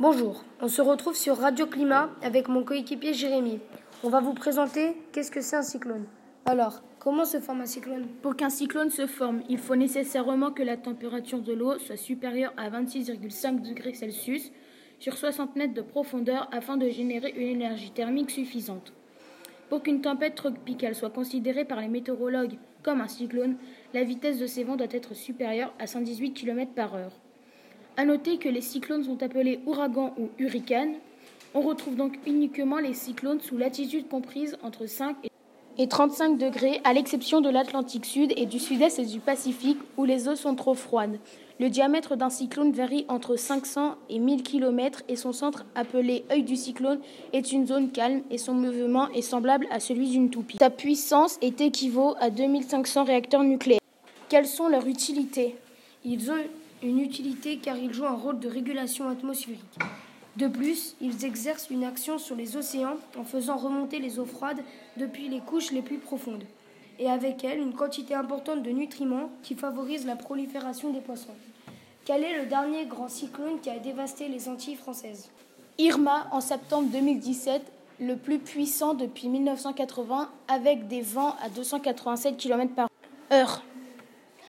Bonjour, on se retrouve sur Radio Climat avec mon coéquipier Jérémy. On va vous présenter qu'est-ce que c'est un cyclone? Alors, comment se forme un cyclone? Pour qu'un cyclone se forme, il faut nécessairement que la température de l'eau soit supérieure à 26,5 degrés Celsius sur 60 mètres de profondeur afin de générer une énergie thermique suffisante. Pour qu'une tempête tropicale soit considérée par les météorologues comme un cyclone, la vitesse de ces vents doit être supérieure à 118 km par heure. À noter que les cyclones sont appelés ouragans ou hurricanes. On retrouve donc uniquement les cyclones sous latitude comprise entre 5 et 35 degrés, à l'exception de l'Atlantique Sud et du Sud-Est et du Pacifique, où les eaux sont trop froides. Le diamètre d'un cyclone varie entre 500 et 1000 km et son centre, appelé œil du cyclone, est une zone calme et son mouvement est semblable à celui d'une toupie. Sa puissance est équivaut à 2500 réacteurs nucléaires. Quelles sont leurs utilités? Ils ont une utilité car ils jouent un rôle de régulation atmosphérique. De plus, ils exercent une action sur les océans en faisant remonter les eaux froides depuis les couches les plus profondes et avec elle une quantité importante de nutriments qui favorisent la prolifération des poissons. Quel est le dernier grand cyclone qui a dévasté les Antilles françaises? Irma en septembre 2017, le plus puissant depuis 1980 avec des vents à 287 km par heure.